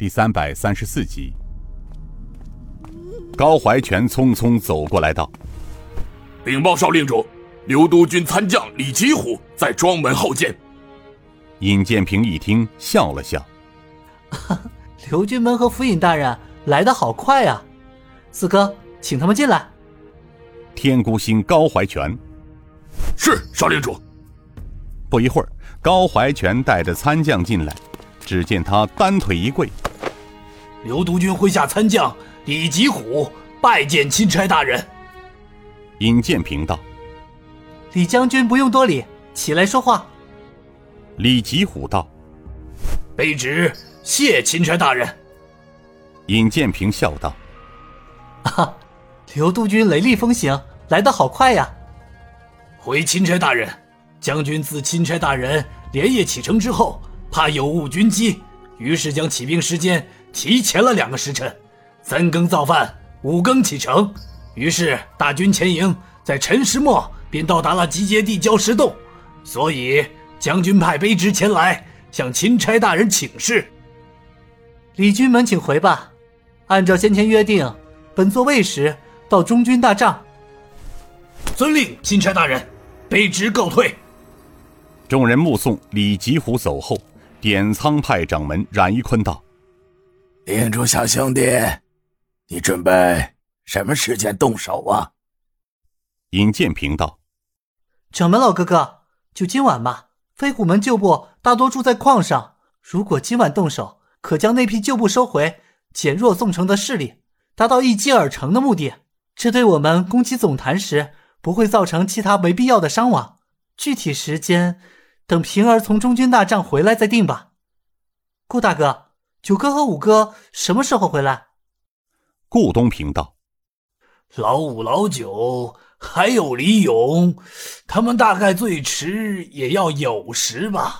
第三百三十四集。高怀全匆匆走过来道：“禀报少令主，刘督军参将李吉虎在庄门候见。”尹建平一听，笑了笑：“ 刘军门和府尹大人来的好快啊！四哥，请他们进来。”天孤星高怀全：“是少令主。”不一会儿，高怀全带着参将进来，只见他单腿一跪：“刘督军麾下参将。”李吉虎拜见钦差大人。尹建平道：“李将军不用多礼，起来说话。”李吉虎道：“卑职谢钦差大人。”尹建平笑道：“啊，刘督军雷厉风行，来得好快呀！”回钦差大人，将军自钦差大人连夜启程之后，怕有误军机，于是将起兵时间提前了两个时辰。三更造饭，五更启程，于是大军前营在辰时末便到达了集结地礁石洞，所以将军派卑职前来向钦差大人请示。李军门，请回吧。按照先前约定，本座未时到中军大帐。遵令，钦差大人，卑职告退。众人目送李吉虎走后，点苍派掌门冉一坤道：“领主小兄弟。”你准备什么时间动手啊？尹建平道：“掌门老哥哥，就今晚吧。飞虎门旧部大多住在矿上，如果今晚动手，可将那批旧部收回，减弱宋城的势力，达到一击而成的目的。这对我们攻击总坛时不会造成其他没必要的伤亡。具体时间，等平儿从中军大帐回来再定吧。顾大哥，九哥和五哥什么时候回来？”顾东平道：“老五、老九还有李勇，他们大概最迟也要酉时吧。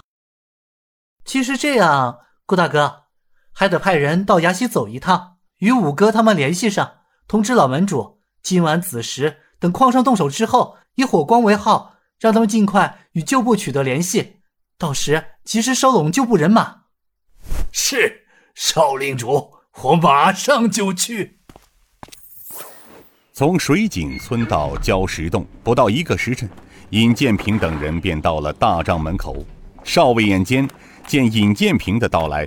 其实这样，顾大哥还得派人到崖西走一趟，与五哥他们联系上，通知老门主，今晚子时等矿上动手之后，以火光为号，让他们尽快与旧部取得联系，到时及时收拢旧部人马。”是少令主，我马上就去。从水井村到礁石洞不到一个时辰，尹建平等人便到了大帐门口。少尉眼尖见尹建平的到来，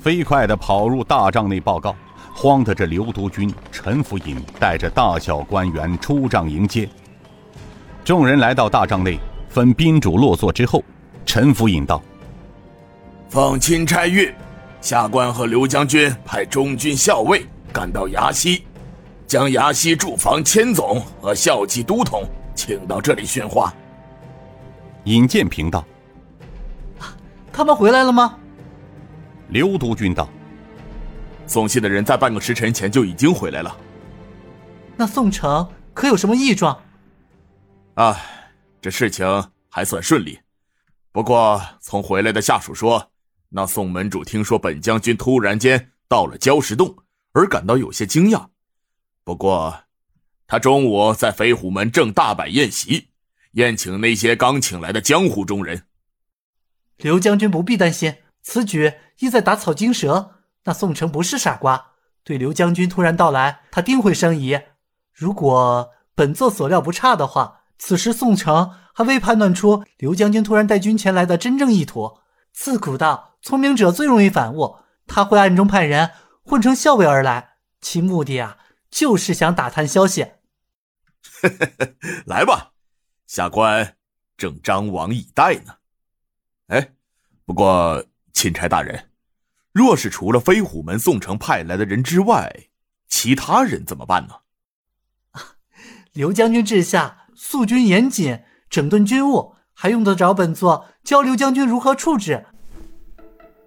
飞快地跑入大帐内报告，慌得这刘督军陈福尹带着大小官员出帐迎接。众人来到大帐内，分宾主落座之后，陈府尹道：“奉钦差谕，下官和刘将军派中军校尉赶到崖西。”将崖西驻防千总和校级都统请到这里训话。尹建平道：“他们回来了吗？”刘督军道：“送信的人在半个时辰前就已经回来了。”那宋城可有什么异状？啊，这事情还算顺利。不过从回来的下属说，那宋门主听说本将军突然间到了礁石洞，而感到有些惊讶。不过，他中午在飞虎门正大摆宴席，宴请那些刚请来的江湖中人。刘将军不必担心，此举意在打草惊蛇。那宋城不是傻瓜，对刘将军突然到来，他定会生疑。如果本座所料不差的话，此时宋城还未判断出刘将军突然带军前来的真正意图。自古道，聪明者最容易反误，他会暗中派人混成校尉而来，其目的啊。就是想打探消息，来吧，下官正张网以待呢。哎，不过钦差大人，若是除了飞虎门宋城派来的人之外，其他人怎么办呢？刘将军治下肃军严谨，整顿军务，还用得着本座教刘将军如何处置？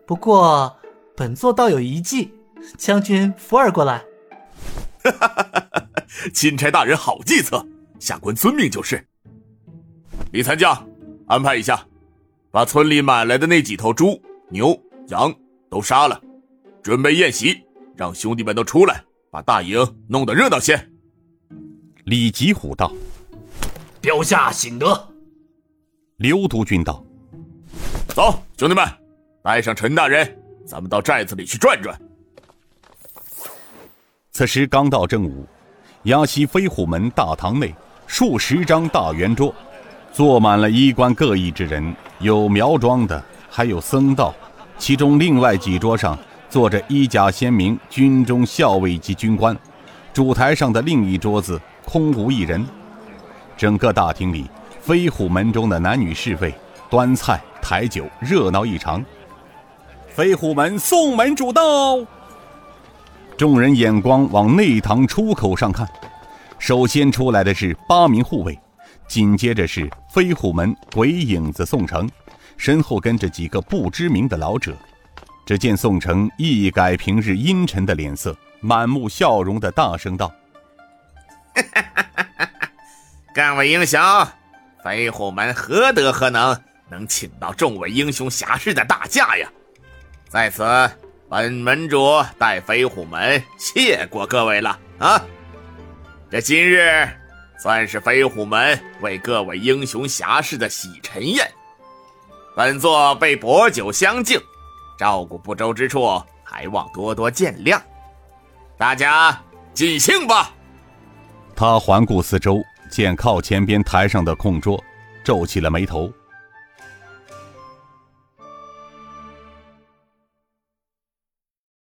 不过本座倒有一计，将军扶儿过来。哈哈哈！哈钦差大人好计策，下官遵命就是。李参将，安排一下，把村里买来的那几头猪、牛、羊都杀了，准备宴席，让兄弟们都出来，把大营弄得热闹些。李吉虎道：“标下醒得。”刘督军道：“走，兄弟们，带上陈大人，咱们到寨子里去转转，此时刚到正午，崖西飞虎门大堂内，数十张大圆桌，坐满了衣冠各异之人，有苗庄的，还有僧道。其中另外几桌上坐着衣甲鲜明军中校尉及军官，主台上的另一桌子空无一人。整个大厅里，飞虎门中的男女侍卫端菜抬酒，热闹异常。飞虎门送门主到。众人眼光往内堂出口上看，首先出来的是八名护卫，紧接着是飞虎门鬼影子宋城，身后跟着几个不知名的老者。只见宋城一改平日阴沉的脸色，满目笑容的大声道：“哈哈哈各位英雄，飞虎门何德何能，能请到众位英雄侠士的大驾呀？在此。”本门主代飞虎门谢过各位了啊！这今日算是飞虎门为各位英雄侠士的洗尘宴，本座被薄酒相敬，照顾不周之处，还望多多见谅。大家尽兴吧！他环顾四周，见靠前边台上的空桌，皱起了眉头。